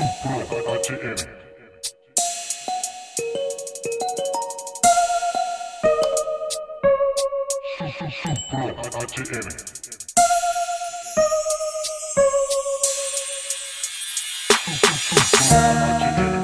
Supro ATM. Supro ATM. Supro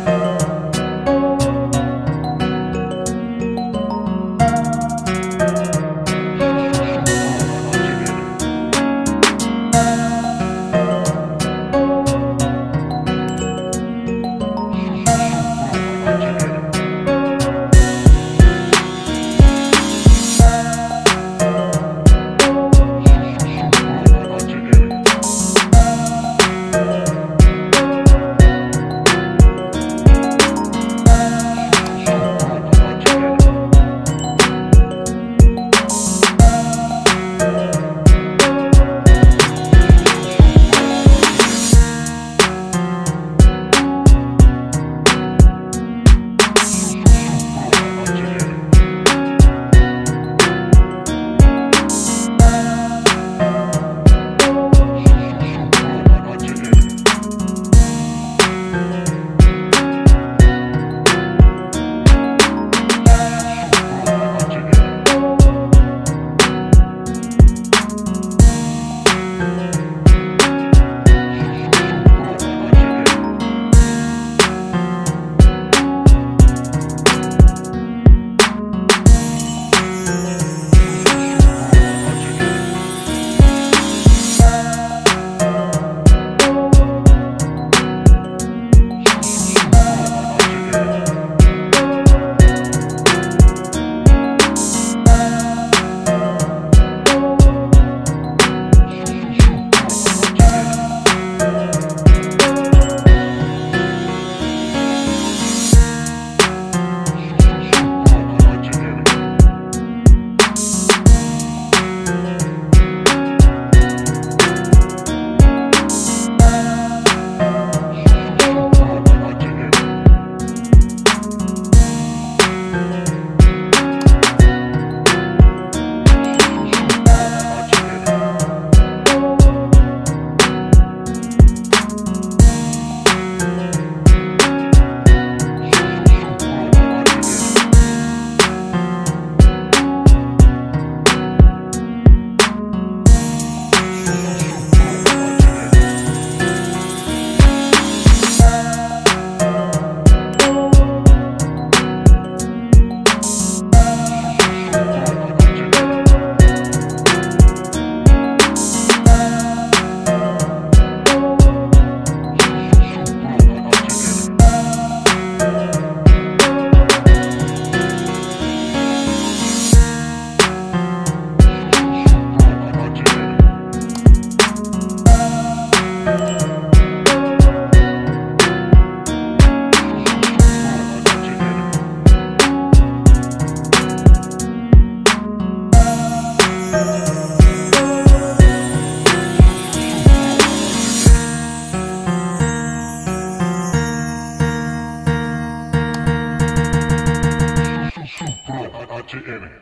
ٹھیک ہے بھائی